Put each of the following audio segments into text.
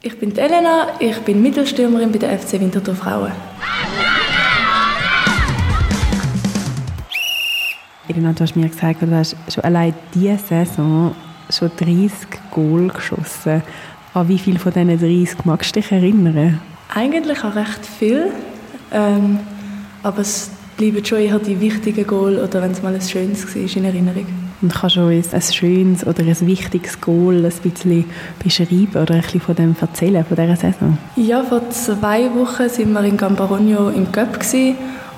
Ich bin Elena, ich bin Mittelstürmerin bei der FC Winterthur Frauen. Elena, du hast mir gesagt, du hast schon allein diese Saison schon 30 Goal geschossen. An wie viele von diesen 30 magst du dich erinnern? Eigentlich auch recht viel, ähm, aber es bleiben schon eher die wichtigen Goal oder wenn es mal ein schönes war in Erinnerung. Und kannst du uns ein schönes oder ein wichtiges Goal ein bisschen beschreiben oder ein bisschen von dem erzählen, von dieser Saison? Ja, vor zwei Wochen waren wir in Gambarogno im Cup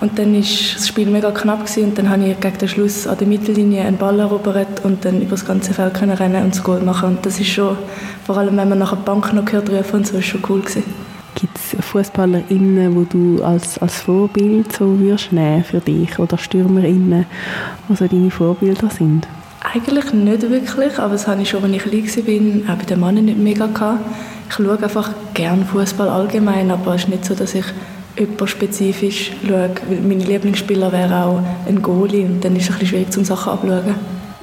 und dann war das Spiel mega knapp gewesen, und dann habe ich gegen den Schluss an der Mittellinie einen Ball erobert und dann über das ganze Feld können rennen und das Goal machen. Und das ist schon, vor allem wenn man nach der Bank noch gehört rufen so, ist schon cool gewesen. Gibt es FußballerInnen, die du als, als Vorbild so würdest nehmen für dich oder StürmerInnen, die so deine Vorbilder sind? Eigentlich nicht wirklich, aber das hatte ich schon, als ich klein war, auch bei den Männern nicht mega. Gehabt. Ich schaue einfach gerne Fußball allgemein, aber es ist nicht so, dass ich spezifisch schaue, meine Lieblingsspieler wäre auch ein Goalie und dann ist es ein bisschen schwierig, zum Sachen abzuschauen.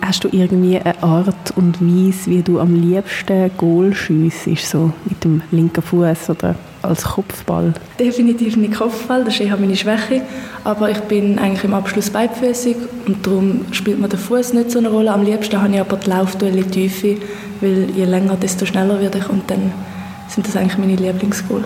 Hast du irgendwie eine Art und Weise, wie du am liebsten Goal schiessest, so mit dem linken Fuß oder als Kopfball? Definitiv nicht Kopfball, das ist eher meine Schwäche. Aber ich bin eigentlich im Abschluss beidfüßig und darum spielt mir der Fuß nicht so eine Rolle. Am liebsten habe ich aber die Laufduelle Tiefe, weil je länger, desto schneller werde ich und dann sind das eigentlich meine Lieblingsgoal.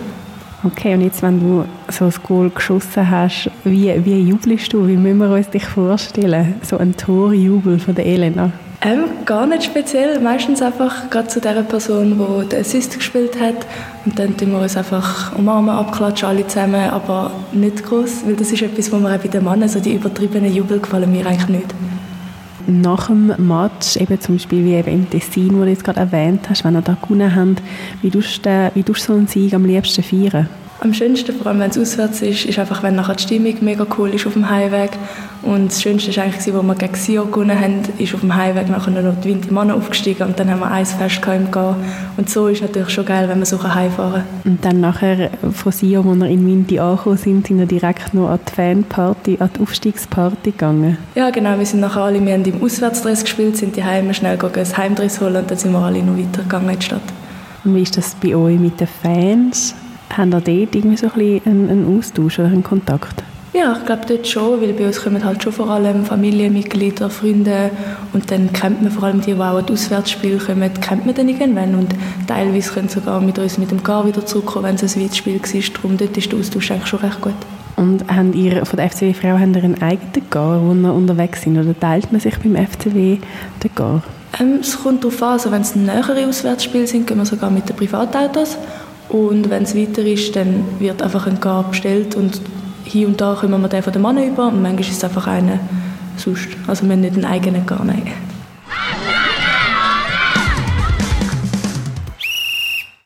Okay, und jetzt, wenn du so ein Goal geschossen hast, wie, wie jubelst du? Wie müssen wir uns dich vorstellen? So ein Torjubel von der Elena? Ähm, gar nicht speziell. Meistens einfach gerade zu der Person, die den Assist gespielt hat. Und dann tun wir uns einfach umarmen, abklatschen, alle zusammen. Aber nicht groß, weil das ist etwas, was mir auch bei den Männern, so die übertriebenen Jubel, gefallen mir eigentlich nicht nach dem Match, eben zum Beispiel wie eben im Tessin, wo du jetzt gerade erwähnt hast, wenn ihr da gewonnen habt, wie tust du, wie tust du so einen Sieg am liebsten feiern? Am schönsten, vor allem wenn es auswärts ist, ist einfach, wenn nachher die Stimmung mega cool ist auf dem Heimweg. Und das Schönste war eigentlich, als wir gegen Sion gewonnen haben, ist auf dem Heimweg nachher noch die Winter Männer aufgestiegen und dann haben wir ein Fest im Gehen. Und so ist es natürlich schon geil, wenn wir so heimfahren kann. Und dann nachher von Sion, wo wir in Winti angekommen sind, sind wir direkt noch an die Fanparty, an die Aufstiegsparty gegangen? Ja, genau. Wir sind nachher alle, wir haben im Auswärtsdress gespielt, sind die Heime schnell ein Heimdress holen und dann sind wir alle noch weitergegangen in die Stadt. Und wie ist das bei euch mit den Fans? Haben da dort irgendwie so ein bisschen einen, einen Austausch oder einen Kontakt? Ja, ich glaube dort schon, weil bei uns kommen halt schon vor allem Familienmitglieder, Freunde und dann kennt man vor allem die, die auch an die Auswärtsspiele kommen, kennt man dann irgendwann und teilweise können sogar mit uns mit dem Gar wieder zurückkommen, wenn es ein weites Spiel war. Darum dort ist der Austausch eigentlich schon recht gut. Und habt ihr von der FCW Frau habt ihr einen eigenen Gar, wo ihr unterwegs sind oder teilt man sich beim FCW den Gar? Ähm, es kommt darauf an, also wenn es nähere Auswärtsspiele sind, gehen wir sogar mit den Privatautos und wenn es weiter ist, dann wird einfach ein Gar bestellt und hier und da kommen wir den von den Mann über und manchmal ist es einfach einer sonst. Also wir haben nicht einen eigenen Gar, nein.